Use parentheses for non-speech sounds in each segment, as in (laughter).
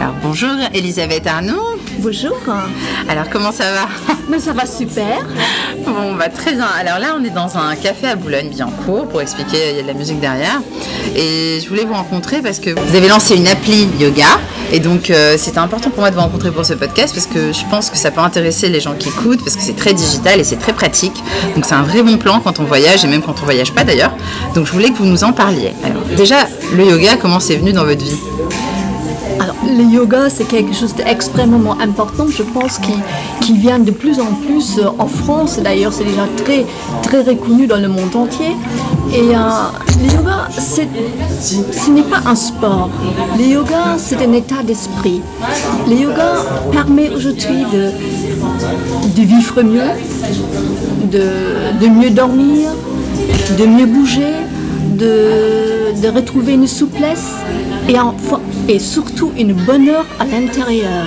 Alors bonjour Elisabeth Arnaud. Bonjour. Alors comment ça va? Mais ça va super. Bon, bah très bien. Alors là, on est dans un café à Boulogne-Billancourt pour expliquer, il y a de la musique derrière. Et je voulais vous rencontrer parce que vous avez lancé une appli yoga. Et donc, euh, c'était important pour moi de vous rencontrer pour ce podcast parce que je pense que ça peut intéresser les gens qui écoutent parce que c'est très digital et c'est très pratique. Donc, c'est un vrai bon plan quand on voyage et même quand on voyage pas d'ailleurs. Donc, je voulais que vous nous en parliez. Alors, déjà, le yoga, comment c'est venu dans votre vie? Le yoga, c'est quelque chose d'extrêmement important, je pense, qui, vient de plus en plus euh, en France. D'ailleurs, c'est déjà très, très reconnu dans le monde entier. Et euh, le yoga, ce n'est pas un sport. Le yoga, c'est un état d'esprit. Le yoga permet aujourd'hui de, vivre mieux, de, de mieux dormir, de mieux bouger, de, de retrouver une souplesse et, enfin- et surtout une bonheur à l'intérieur.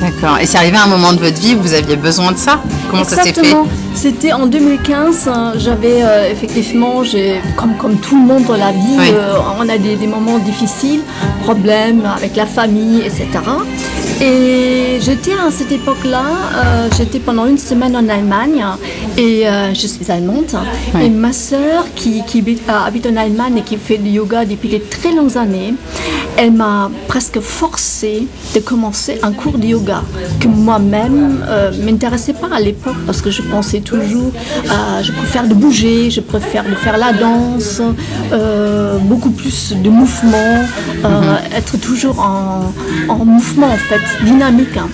D'accord. Et c'est arrivé à un moment de votre vie où vous aviez besoin de ça? Comment ça s'est fait? Exactement. C'était en 2015. hein, J'avais euh, effectivement, j'ai, comme, comme tout le monde dans la vie, Oui. euh, on a des, des moments difficiles, problèmes avec la famille, etc. Et j'étais à cette époque-là, euh, j'étais pendant une semaine en Allemagne et je suis allemande. Oui. Et ma sœur qui, qui habite, habite en Allemagne et qui fait du yoga depuis de très longues années, elle m'a presque forcé de commencer un cours de yoga que moi-même euh, m'intéressait pas à l'époque parce que je pensais toujours, euh, je préfère de bouger, je préfère de faire la danse, euh, beaucoup plus de mouvement, euh, être toujours en, en mouvement en fait, dynamique. hein.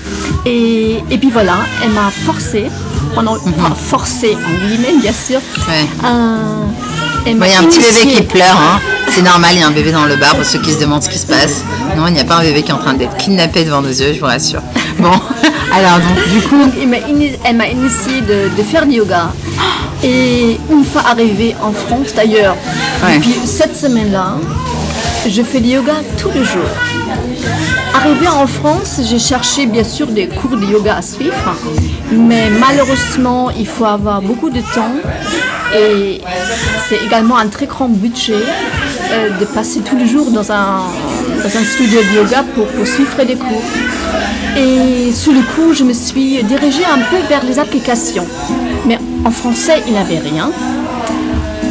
Et, et puis voilà, elle m'a forcé, pendant, enfin, forcé en guillemets bien sûr, Ouais. euh, Il y a un petit bébé qui pleure, hein. C'est normal, il y a un bébé dans le bar pour ceux qui se demandent ce qui se passe. Non, il n'y a pas un bébé qui est en train d'être kidnappé devant nos yeux, je vous rassure. (laughs) Bon, alors donc du coup, m'a elle m'a initié de, de faire du yoga. Et une fois arrivée en France, d'ailleurs, Ouais. depuis cette semaine-là, je fais du yoga tous les jours. Arrivée en France, j'ai cherché bien sûr des cours de yoga à suivre, mais malheureusement, il faut avoir beaucoup de temps et c'est également un très grand budget euh, de passer tous les jours dans un, studio de yoga pour, pour suivre des cours. Et sur le coup, je me suis dirigée un peu vers les applications. Mais en français, il n'y avait rien.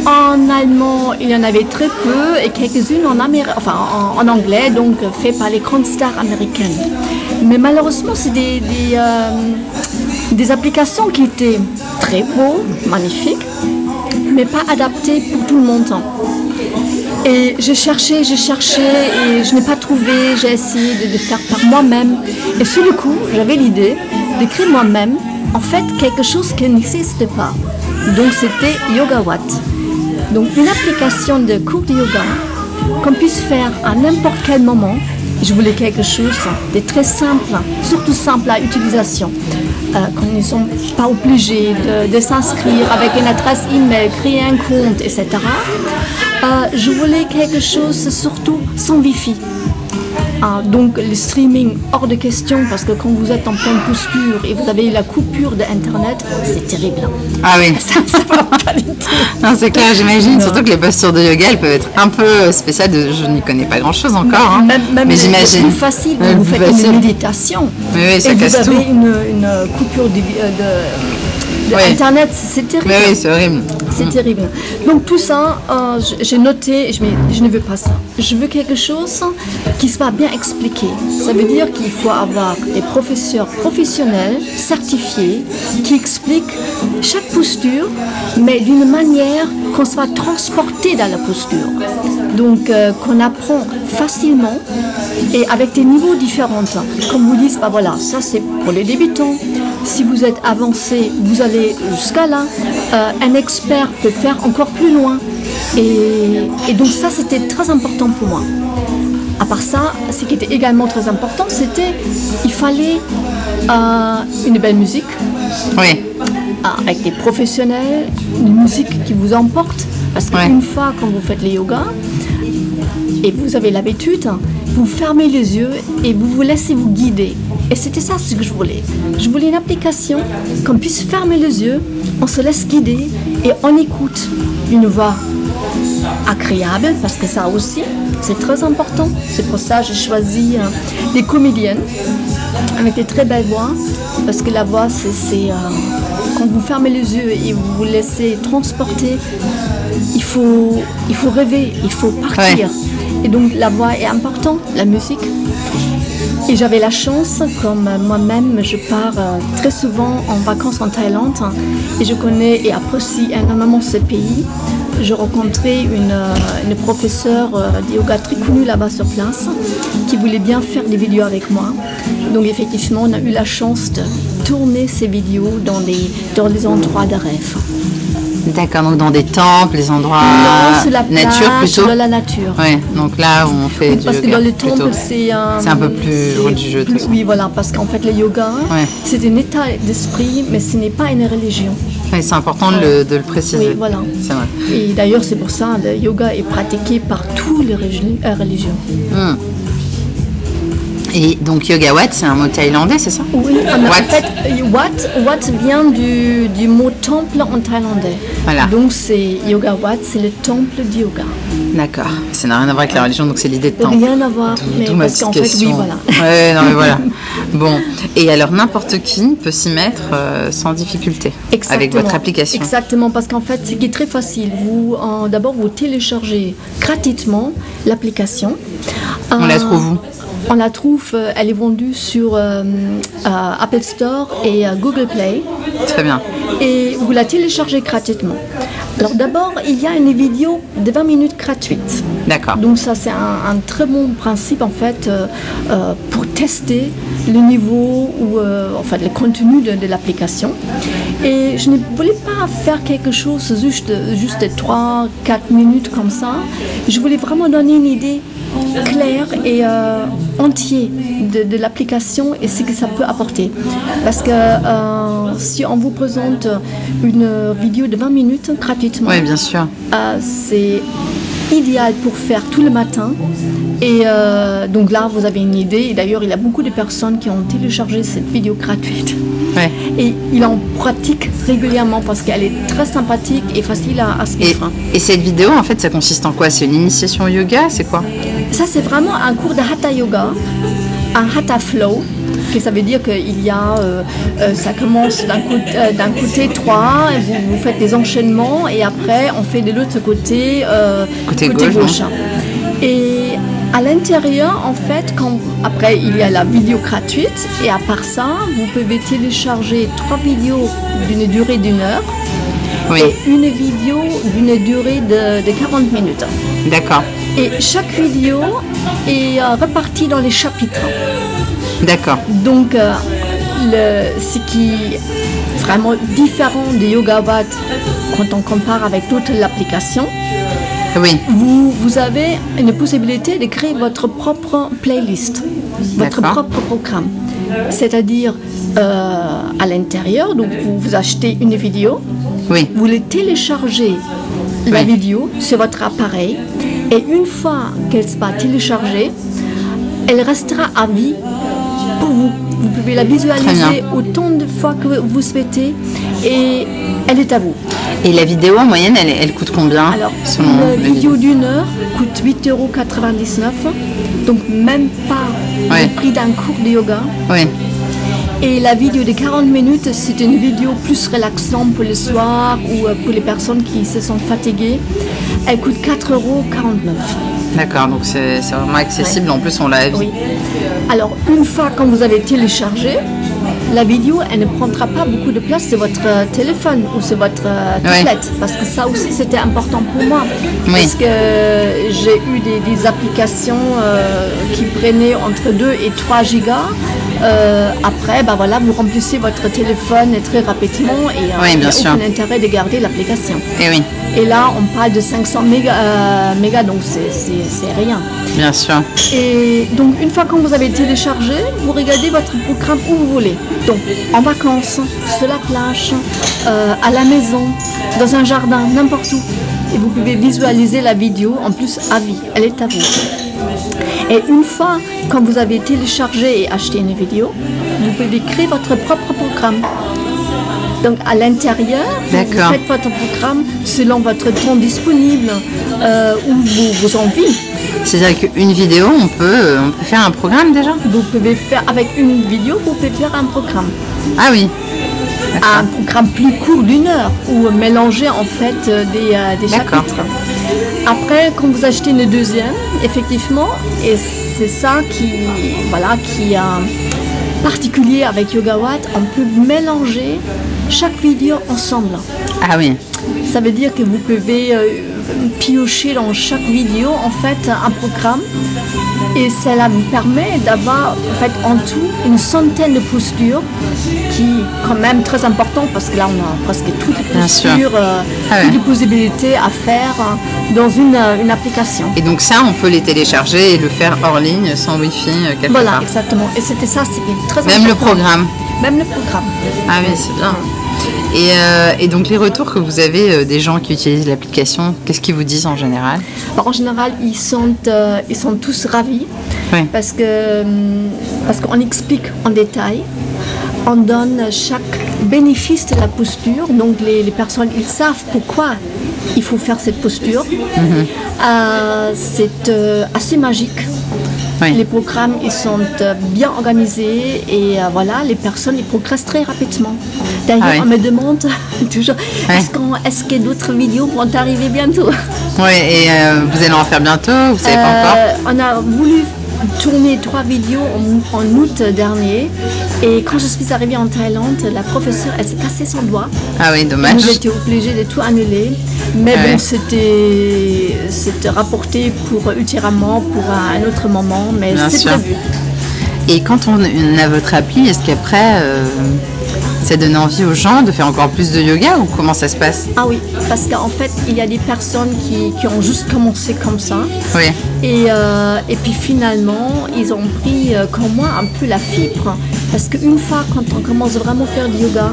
En allemand, il y en avait très peu et quelques-unes en, anglais, donc fait par les grandes stars américaines. Mais malheureusement, c'est euh, des applications qui étaient très beaux, magnifiques, mais pas adaptées pour tout le monde. Et j'ai cherché, j'ai cherché et je n'ai pas trouvé. J'ai essayé de, de faire par moi-même. Et sur le coup, j'avais l'idée d'écrire moi-même, en fait, quelque chose qui n'existe pas. Donc c'était Yoga Watt. Donc une application de cours de yoga qu'on puisse faire à n'importe quel moment. Je voulais quelque chose de très simple, surtout simple à utilisation. Euh, qu'on ne sont pas obligés de, de s'inscrire avec une adresse email, créer un compte, etc. Euh, je voulais quelque chose surtout sans Wi-Fi. Ah, donc le streaming hors de question parce que quand vous êtes en pleine posture et vous avez la coupure de internet, c'est terrible. ah oui, (laughs) Ça, ça va pas du tout. non c'est clair, j'imagine. Surtout que les postures de yoga, elles peuvent être un peu spéciales. De... Je n'y connais pas grand-chose encore, hein. Même, même mais j'imagine. Plus facile, vous faites facile. une méditation oui, ça et vous avez tout. une, une coupure de, de- de internet, c'est terrible. Mais oui, c'est horrible. C'est terrible. Donc tout ça, euh, j'ai noté, je, je ne veux pas ça. Je veux quelque chose qui soit bien expliqué. Ça veut dire qu'il faut avoir des professeurs professionnels, certifiés, qui expliquent chaque posture, mais d'une manière qu'on soit transporté dans la posture. Donc euh, qu'on apprend facilement et avec des niveaux différents. Comme vous dites, bah voilà, ça c'est pour les débutants. Si vous êtes avancé, vous allez jusqu'à là. Euh, un expert peut faire encore plus loin. Et, et donc ça, c'était très important pour moi. À part ça, ce qui était également très important, c'était il fallait euh, une belle musique, Oui, euh, avec des professionnels, une musique qui vous emporte. Parce Ouais. qu'une fois, quand vous faites le yoga, et vous avez l'habitude, vous fermez les yeux et vous vous laissez vous guider. Et c'était ça ce que je voulais. Je voulais une application qu'on puisse fermer les yeux, on se laisse guider et on écoute une voix agréable, parce que ça aussi, c'est très important. C'est pour ça que j'ai choisi euh, des comédiennes avec des très belles voix. Parce que la voix, c'est c'est, euh, quand vous fermez les yeux et vous vous laissez transporter, il faut, il faut rêver, il faut partir. Ouais. Et donc la voix est importante, la musique. Et j'avais la chance, comme moi-même, je pars euh, très souvent en vacances en Thaïlande et je connais et apprécie énormément ce pays. Je rencontrais une, euh, professeure euh, de yoga très connue là-bas sur place qui voulait bien faire des vidéos avec moi. Donc effectivement, on a eu la chance de tourner ces vidéos dans des, dans des endroits de rêve. D'accord, donc dans des temples, les endroits Non, sur la nature plage, plutôt. dans la nature. Ouais, donc là où on fait du Parce que dans les plutôt. temples, c'est un, C'est un peu plus religieux, plus-. Oui, voilà, parce qu'en fait, le yoga, Ouais. c'est un état d'esprit, mais ce n'est pas une religion. Ouais, c'est important de le, de le préciser. Oui, voilà. Vrai. Et d'ailleurs, c'est pour ça le yoga est pratiqué par toutes les euh, religions. Hmm. Et donc yoga wat, c'est un mot thaïlandais, c'est ça Oui, en fait, Wat, Wat vient du, du mot temple en thaïlandais. Voilà. Donc, c'est yoga Wat, c'est le temple du yoga. D'accord. Ça n'a rien à voir avec la religion, donc c'est l'idée de temple. Rien à voir, mais parce qu'en fait, oui, voilà. Ouais, non mais voilà. (laughs) Bon, et alors n'importe qui peut s'y mettre euh, sans difficulté avec votre application. Exactement, parce qu'en fait, ce qui est très facile, vous, d'abord, vous téléchargez gratuitement l'application. On la Euh, trouve où? On la trouve, euh, elle est vendue sur euh, Apple Store et Google Play. Très bien. et vous la téléchargez gratuitement. Alors d'abord, il y a une vidéo de 20 minutes gratuite. D'accord. Donc ça, c'est un, un très bon principe en fait euh, pour tester le niveau ou euh, enfin le contenu de, de l'application. Et je ne voulais pas faire quelque chose juste, juste 3-4 minutes comme ça. Je voulais vraiment donner une idée claire et euh, entière de, de l'application et ce que ça peut apporter. Parce que euh, si on vous présente une vidéo de 20 minutes gratuitement, Oui, bien sûr. euh, c'est idéal pour faire tout le matin. Et euh, donc là, vous avez une idée. Et d'ailleurs, il y a beaucoup de personnes qui ont téléchargé cette vidéo gratuite. Ouais. (laughs) Et il en pratique régulièrement parce qu'elle est très sympathique et facile à, à Et, suivre. et cette vidéo, en fait, ça consiste en quoi? C'est une initiation au yoga? C'est quoi? Ça, c'est vraiment un cours de Hatha Yoga, un Hatha Flow. Que ça veut dire qu'il y a, euh, euh, ça commence d'un côté, euh, d'un côté 3, et vous, vous faites des enchaînements et après on fait de l'autre côté, Côté gauche, Et à l'intérieur, en fait, quand, après il y a la vidéo gratuite et à part ça, vous pouvez télécharger trois vidéos d'une durée d'une heure Oui, et une vidéo d'une durée de, de 40 minutes. d'accord. Et chaque vidéo est euh, répartie dans les chapitres. D'accord. Donc, euh, le, ce qui est vraiment différent de Yoga Wat quand on compare avec toute l'application, Oui, vous, vous avez une possibilité de créer votre propre playlist, votre propre programme. C'est-à-dire, euh, à l'intérieur, donc vous, vous achetez une vidéo, oui. vous les téléchargez la Oui. vidéo sur votre appareil et une fois qu'elle sera téléchargée, elle restera à vie pour vous. Vous pouvez la visualiser autant de fois que vous souhaitez et elle est à vous. Et la vidéo, en moyenne, elle, elle coûte combien Alors, selon la vidéo d'une heure coûte 8,99 euros, donc même pas Ouais. le prix d'un cours de yoga. Oui, Et la vidéo de 40 minutes, c'est une vidéo plus relaxante pour le soir ou euh, pour les personnes qui se sont fatiguées. Elle coûte 4,49 euros. D'accord. Donc c'est vraiment accessible. En plus, on l'a. Oui. Alors, une fois quand vous avez téléchargé, la vidéo, elle ne prendra pas beaucoup de place sur votre euh, téléphone ou sur votre euh, tablette. Parce que ça aussi, c'était important pour moi. Oui. Parce que j'ai eu des, des applications euh, qui prenaient entre 2 et 3 gigas. Euh, après, bah voilà, vous remplissez votre téléphone très rapidement et euh, Oui, il n'y a sûr. aucun intérêt de garder l'application. Et oui, Et là, on parle de 500 mégas, euh, mégas donc c'est- rien. bien sûr. Et donc, une fois que vous avez téléchargé, vous regardez votre programme où vous voulez. Donc, en vacances, sur la plage, à la maison, dans un jardin, n'importe où. Et vous pouvez visualiser la vidéo, en plus à vie, elle est à vous. Et une fois quand vous avez téléchargé et acheté une vidéo, vous pouvez créer votre propre programme. Donc à l'intérieur, vous faites votre programme selon votre temps disponible euh, ou vos, vos envies. C'est-à-dire qu'une vidéo, on peut, on peut faire un programme déjà? Vous pouvez faire avec une vidéo, vous pouvez faire un programme. Ah oui. un programme plus court d'une heure ou mélanger en fait euh, des, euh, des D'accord. chapitres. Après, quand vous achetez une deuxième, effectivement, et c'est ça qui, voilà, qui est particulier avec Yoga Watt, on peut mélanger chaque vidéo ensemble. Ah oui. Ça veut dire que vous pouvez euh, piocher dans chaque vidéo en fait un programme et cela vous permet d'avoir en fait en tout une centaine de postures qui est quand même très important parce que là on a presque toutes les postures, euh, Ah ouais. toutes les possibilités à faire euh, dans une, euh, une application. Et donc ça, on peut les télécharger et le faire hors ligne, sans Wi-Fi, euh, quelque Voilà, part. exactement. Et c'était ça, c'était très Même le important. programme. Même le programme. Ah oui, c'est bien. Et, euh, et donc les retours que vous avez euh, des gens qui utilisent l'application, qu'est-ce qu'ils vous disent en général? Bon, en général, ils sont, euh, ils sont tous ravis Oui. parce que hum, parce qu'on explique en détail, on donne chaque bénéfice de la posture. Donc les, les personnes, ils savent pourquoi il faut faire cette posture. Euh, c'est assez magique. Oui. Les programmes, ils sont euh, bien organisés et euh, voilà, les personnes, ils progressent très rapidement. D'ailleurs, Ah oui. on me demande (laughs) toujours, est-ce, qu'on- est-ce que d'autres vidéos vont arriver bientôt? Oui, et euh, vous allez en faire bientôt Vous savez pas encore? On a voulu tourner trois vidéos en, en août dernier et quand je suis arrivée en Thaïlande, la professeure, elle s'est cassé son doigt. Ah oui, dommage. Nous étions obligés de tout annuler. Mais Ouais. bon, c'était, c'était rapporté pour ultérieurement, pour un autre moment, mais c'est prévu. Et quand on on a votre appli, est-ce qu'après, euh, ça donne envie aux gens de faire encore plus de yoga ou comment ça se passe? Ah oui, parce qu'en fait, il y a des personnes qui, qui ont juste commencé comme ça. Oui. Et, euh, et puis finalement, ils ont pris euh, comme moi un peu la fibre. Parce qu'une fois, quand on commence vraiment à faire du yoga,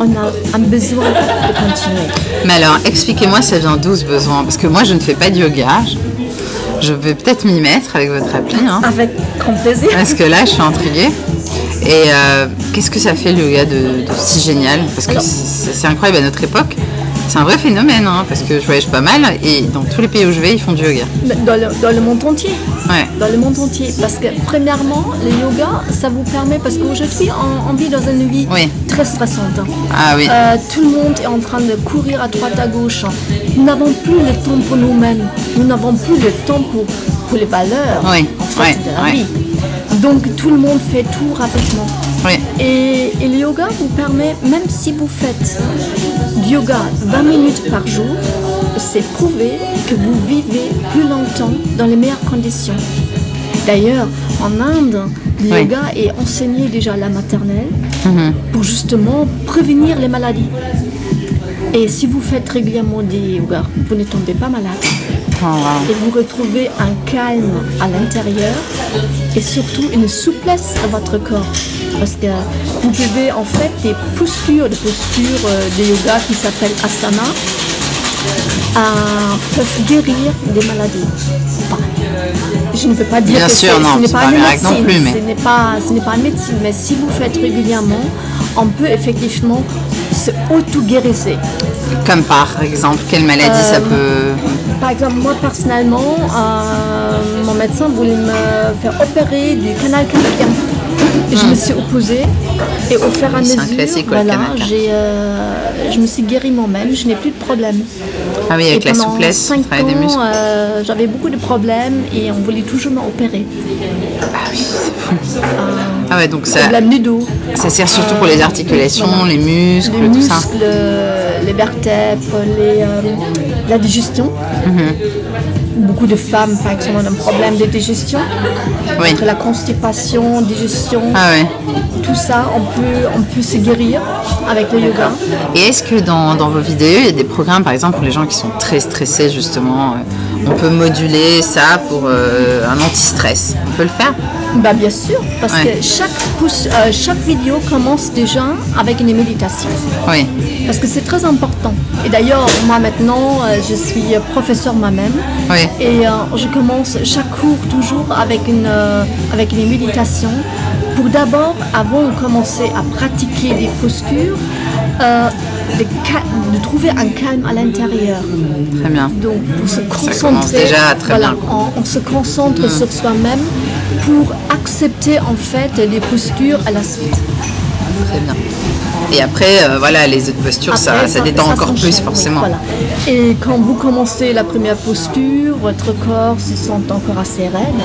on a un besoin de continuer. Mais alors, expliquez-moi, ça vient d'où ce besoin Parce que moi, je ne fais pas de yoga. Je, je vais peut-être m'y mettre avec votre appli. hein. Avec grand plaisir. Parce que là, je suis intriguée. Et euh, qu'est-ce que ça fait le yoga de, de si génial? Parce que c'est c'est incroyable à notre époque. C'est un vrai phénomène, hein, parce que je voyage pas mal et dans tous les pays où je vais, ils font du yoga. Dans le, dans le monde entier. Ouais. Dans le monde entier. Parce que premièrement, le yoga, ça vous permet, parce qu'aujourd'hui, on, on vit dans une vie Oui. très stressante. Ah oui. Euh, tout le monde est en train de courir à droite à gauche. Nous n'avons plus le temps pour nous-mêmes. Nous n'avons plus le temps pour, pour les valeurs Oui, ouais, de la ouais. vie. Donc tout le monde fait tout rapidement. Et, et le yoga vous permet, même si vous faites du yoga 20 minutes par jour, c'est prouvé que vous vivez plus longtemps dans les meilleures conditions. D'ailleurs, en Inde, le yoga est enseigné déjà à la maternelle Mhm. pour justement prévenir les maladies. Et si vous faites régulièrement des yoga, vous ne tombez pas malade. Wow. Et vous retrouvez un calme à l'intérieur et surtout une souplesse à votre corps. Parce que vous pouvez en fait des postures, des postures euh, de yoga qui s'appellent asana, euh, peuvent guérir des maladies. Enfin, je ne peux pas dire Bien que sûr, non, ce n'est pas pas une un miracle non médecine, plus, mais- ce n'est pas, ce n'est pas une médecine, mais si vous faites régulièrement, on peut effectivement se auto-guérisser. Comme par exemple, quelle maladie ça Euh, peut. Par exemple, moi personnellement, euh, mon médecin voulait me faire opérer du canal carpien. Et Je me suis opposée et au fur et à mesure, voilà, euh, je me suis guérie moi-même, je n'ai plus de problème. Ah oui, avec et la souplesse, cinq travail des ans, muscles. euh, j'avais beaucoup de problèmes et on voulait toujours m'opérer. Ah oui, c'est fou. Ah ouais, donc ça, Problème du dos, ça sert surtout pour les articulations, voilà. les muscles, les tout muscles, ça. Les vertèbres, les, euh, la digestion. Mhm. Beaucoup de femmes, par exemple, ont un problème de digestion. Oui. Entre la constipation, digestion, Ah ouais. tout ça, on peut, on peut se guérir avec le yoga. Et est-ce que dans, dans vos vidéos, il y a des programmes, par exemple, pour les gens qui sont très stressés, justement, euh, on peut moduler ça pour euh, un anti-stress? On peut le faire? Bah, bien sûr, parce Ouais. que chaque, euh, chaque vidéo commence déjà avec une méditation. Oui. Parce que c'est très important. Et d'ailleurs, moi maintenant, euh, je suis professeur moi-même. Oui. Et euh, je commence chaque cours toujours avec une, avec une méditation pour d'abord, avant de commencer à pratiquer des postures, euh, de, trouver un calme à l'intérieur. Très bien. Donc, pour se concentrer, commence déjà très voilà, bien. Mm. On, on se concentre sur soi-même pour accepter en fait les postures à la suite. Très bien. Et après, euh, voilà, les autres postures, ça, ça détend encore plus, oui, forcément. voilà. Et quand vous commencez la première posture, votre corps se sent encore assez raide.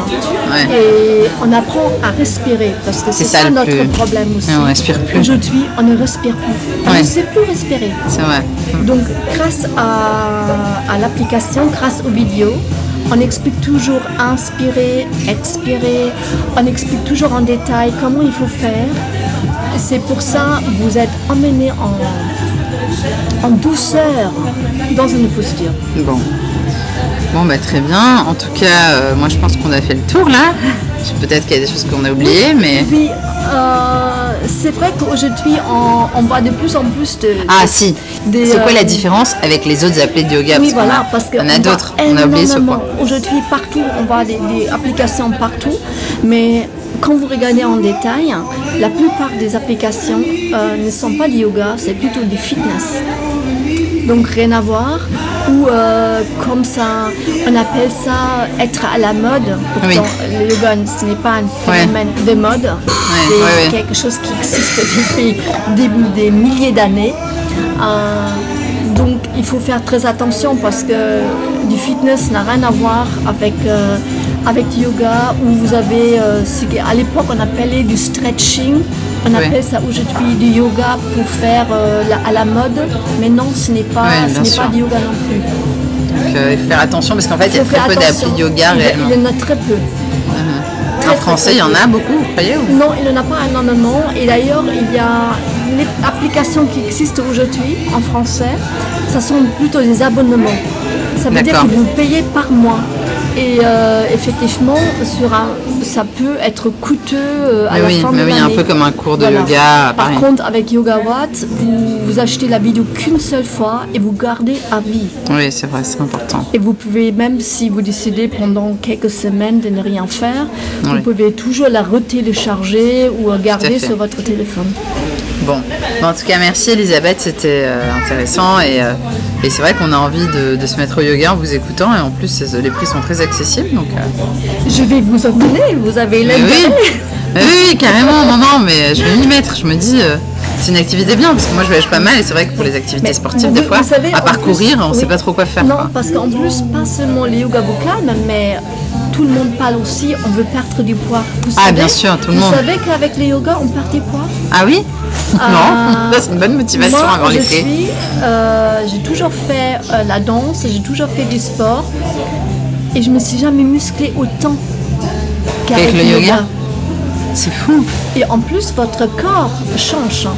Ouais. Et on apprend à respirer parce que c'est ça le notre plus- problème aussi. On respire plus. Aujourd'hui, on ne respire plus. On Ouais. ne sait plus respirer. C'est vrai. Donc, grâce à, à l'application, grâce aux vidéos, on explique toujours inspirer, expirer, on explique toujours en détail comment il faut faire. C'est pour ça que vous êtes emmené en, douceur dans une posture. Bon. Bon, bah, très bien. En tout cas, euh, moi, je pense qu'on a fait le tour, là. Peut-être qu'il y a des choses qu'on a oubliées, mais... Oui, euh, c'est vrai qu'aujourd'hui, on, on voit de plus en plus de... Ah, de- si. C'est quoi la euh, différence avec les autres applis de yoga? Oui, Parce qu'on voilà, parce en a d'autres. On a oublié ce point. Aujourd'hui, partout, on voit des, des applications partout, mais quand vous regardez en détail, la plupart des applications euh, ne sont pas du yoga, c'est plutôt du fitness. Donc rien à voir. Ou euh, comme ça, on appelle ça être à la mode. Pourtant, le yoga, ce n'est pas un phénomène de mode. c'est ouais, quelque chose qui existe depuis des, des milliers d'années. Euh, donc il faut faire très attention parce que du fitness n'a rien à voir avec, euh, avec yoga où vous avez, euh, ce qu'à l'époque on appelait du stretching. On appelle ça aujourd'hui du yoga pour faire euh, la- à la mode. Mais non, ce n'est pas, ce n'est pas du yoga non plus. Donc, euh, il faut faire attention parce qu'en fait, il y a très peu d'applis de yoga Il réellement. Il y en a très peu. En très, français, très il y en a beaucoup, vous croyez ou- Non, il n'y en a pas énormément. Et d'ailleurs, il y a les applications qui existent aujourd'hui en français. Ça sont plutôt des abonnements. Ça veut dire que vous payez par mois. Et euh, effectivement, sur un, ça peut être coûteux euh, à Mais la oui, fin mais de oui, un peu comme un cours de Voilà. yoga, Par pareil. contre, avec Yoga Watt, vous, vous achetez la vidéo qu'une seule fois et vous gardez à vie. Oui, c'est vrai, c'est important. Et vous pouvez, même si vous décidez pendant quelques semaines de ne rien faire, Oui. vous pouvez toujours la retélécharger ou garder sur votre téléphone. Bon, en tout cas, merci Elisabeth, c'était euh, intéressant et, euh, et c'est vrai qu'on a envie de, de se mettre au yoga en vous écoutant et en plus les prix sont très accessibles donc. euh, Je vais vous emmener, vous avez mais oui, oui, carrément, non, non, mais je vais m'y mettre. Je me dis, c'est une activité bien parce que moi je voyage pas mal et c'est vrai que pour les activités Mais sportives, des fois, savez, à parcourir, plus- on oui. sait pas trop quoi faire. Non, quoi. parce qu'en plus, pas seulement les yoga vocales, mais tout le monde parle aussi, on veut perdre du poids. Vous Ah, savez- bien sûr, tout le vous monde. savez qu'avec les yogas, on perd du poids Ah oui Non, Euh, (laughs) ça c'est une bonne motivation Moi, avant je l'été. suis, euh, j'ai toujours fait euh, la danse, j'ai toujours fait du sport et je me suis jamais musclée autant qu'avec Avec le yoga C'est fou. Et en plus, votre corps change. hein.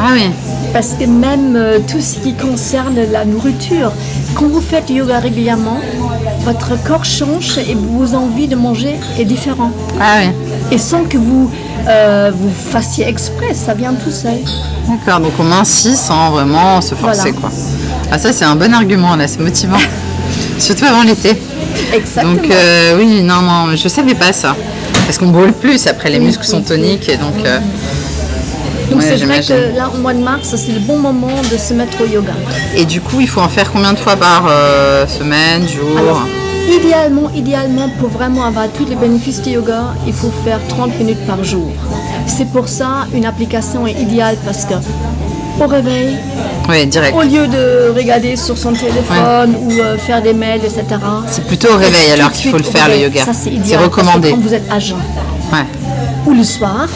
Ah oui. Parce que même euh, tout ce qui concerne la nourriture, quand vous faites du yoga régulièrement, votre corps change et vos envies de manger est différent. Ah oui. Et sans que vous, euh, vous fassiez exprès, ça vient tout seul. D'accord, donc on mincit sans vraiment se forcer Voilà. quoi. Ah ça c'est un bon argument là, c'est motivant. (laughs) Surtout avant l'été. Exactement. Donc euh, oui, non, non, je savais pas ça. Parce qu'on brûle plus après, les muscles sont toniques et donc... euh, Donc ouais, c'est vrai que là, au mois de mars, c'est le bon moment de se mettre au yoga. Et du coup, il faut en faire combien de fois par euh, semaine, jour? Alors, idéalement, idéalement, pour vraiment avoir tous les bénéfices du yoga, il faut faire 30 minutes par jour. C'est pour ça une application est idéale parce que au réveil, Oui, direct. au lieu de regarder sur son téléphone ou euh, faire des mails, etc. C'est plutôt au réveil alors qu'il faut le faire le yoga. Ça, c'est C'est idéal. parce que recommandé. Quand vous êtes jeun. Ouais. Ou le soir,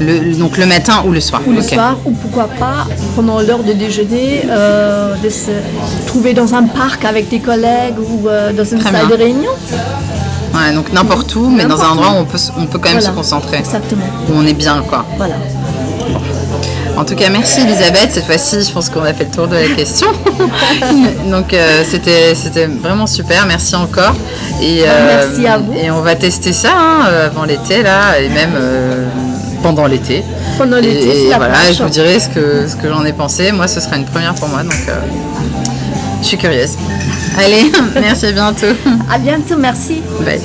Le- donc le matin ou le soir. ou le soir, ou pourquoi pas pendant l'heure de déjeuner, euh, de se trouver dans un parc avec des collègues ou euh, dans une Très salle bien. de réunion. Ouais, donc n'importe où, mais dans un endroit où. on peut, on peut quand même Voilà. se concentrer. Exactement. Où on est bien quoi. Voilà. En tout cas, merci Elisabeth. Cette fois-ci, je pense qu'on a fait le tour de la question. (laughs) Donc, euh, c'était c'était vraiment super. Merci encore. Et, euh, Merci à vous. Et on va tester ça hein, euh, avant l'été, là, et même euh, pendant l'été. Pendant Et, l'été, et voilà, plage. je vous dirai ce que, ce que j'en ai pensé. Moi, ce sera une première pour moi, donc euh, je suis curieuse. Allez, (laughs) merci, à bientôt. À bientôt, merci. Bye.